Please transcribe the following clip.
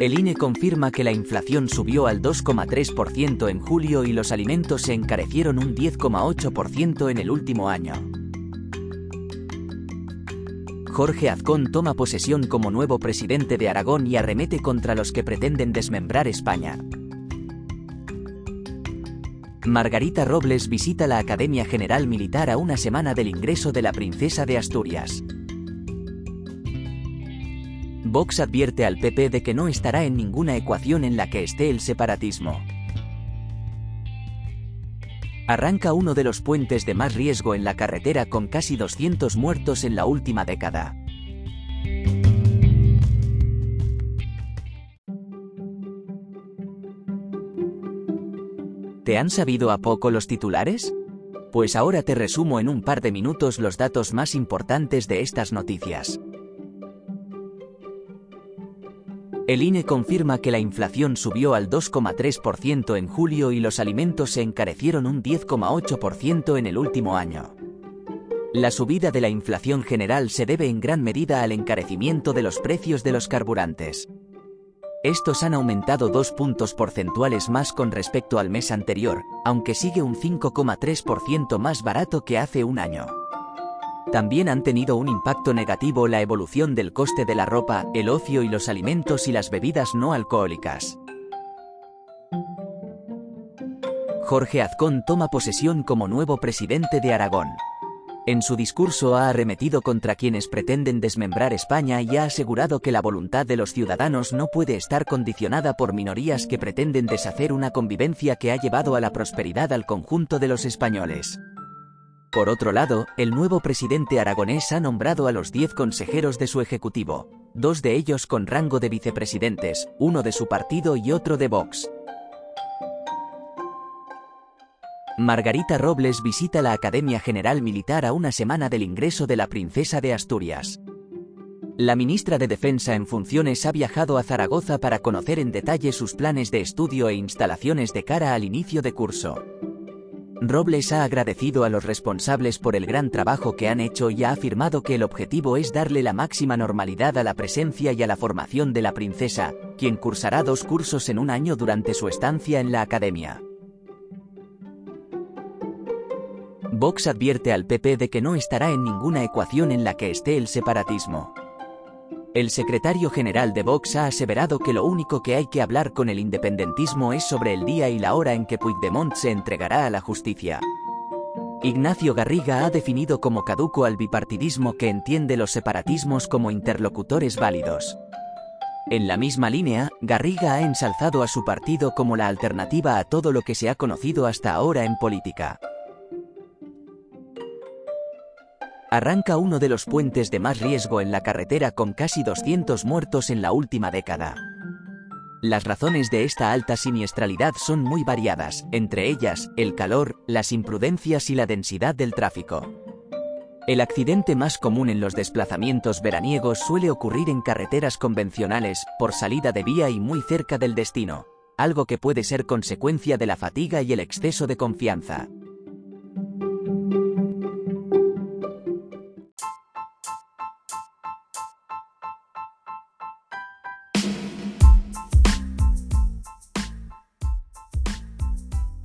El INE confirma que la inflación subió al 2,3% en julio y los alimentos se encarecieron un 10,8% en el último año. Jorge Azcón toma posesión como nuevo presidente de Aragón y arremete contra los que pretenden desmembrar España. Margarita Robles visita la Academia General Militar a una semana del ingreso de la princesa de Asturias. Vox advierte al PP de que no estará en ninguna ecuación en la que esté el separatismo. Arranca uno de los puentes de más riesgo en la carretera con casi 200 muertos en la última década. ¿Te han sabido a poco los titulares? Pues ahora te resumo en un par de minutos los datos más importantes de estas noticias. El INE confirma que la inflación subió al 2,3% en julio y los alimentos se encarecieron un 10,8% en el último año. La subida de la inflación general se debe en gran medida al encarecimiento de los precios de los carburantes. Estos han aumentado dos puntos porcentuales más con respecto al mes anterior, aunque sigue un 5,3% más barato que hace un año. También han tenido un impacto negativo la evolución del coste de la ropa, el ocio y los alimentos y las bebidas no alcohólicas. Jorge Azcón toma posesión como nuevo presidente de Aragón. En su discurso ha arremetido contra quienes pretenden desmembrar España y ha asegurado que la voluntad de los ciudadanos no puede estar condicionada por minorías que pretenden deshacer una convivencia que ha llevado a la prosperidad al conjunto de los españoles. Por otro lado, el nuevo presidente aragonés ha nombrado a los 10 consejeros de su ejecutivo, dos de ellos con rango de vicepresidentes, uno de su partido y otro de Vox. Margarita Robles visita la Academia General Militar a una semana del ingreso de la princesa de Asturias. La ministra de Defensa en funciones ha viajado a Zaragoza para conocer en detalle sus planes de estudio e instalaciones de cara al inicio de curso. Robles ha agradecido a los responsables por el gran trabajo que han hecho y ha afirmado que el objetivo es darle la máxima normalidad a la presencia y a la formación de la princesa, quien cursará dos cursos en un año durante su estancia en la academia. Vox advierte al PP de que no estará en ninguna ecuación en la que esté el separatismo. El secretario general de Vox ha aseverado que lo único que hay que hablar con el independentismo es sobre el día y la hora en que Puigdemont se entregará a la justicia. Ignacio Garriga ha definido como caduco al bipartidismo que entiende los separatismos como interlocutores válidos. En la misma línea, Garriga ha ensalzado a su partido como la alternativa a todo lo que se ha conocido hasta ahora en política. Arranca uno de los puentes de más riesgo en la carretera con casi 200 muertos en la última década. Las razones de esta alta siniestralidad son muy variadas, entre ellas, el calor, las imprudencias y la densidad del tráfico. El accidente más común en los desplazamientos veraniegos suele ocurrir en carreteras convencionales, por salida de vía y muy cerca del destino, algo que puede ser consecuencia de la fatiga y el exceso de confianza.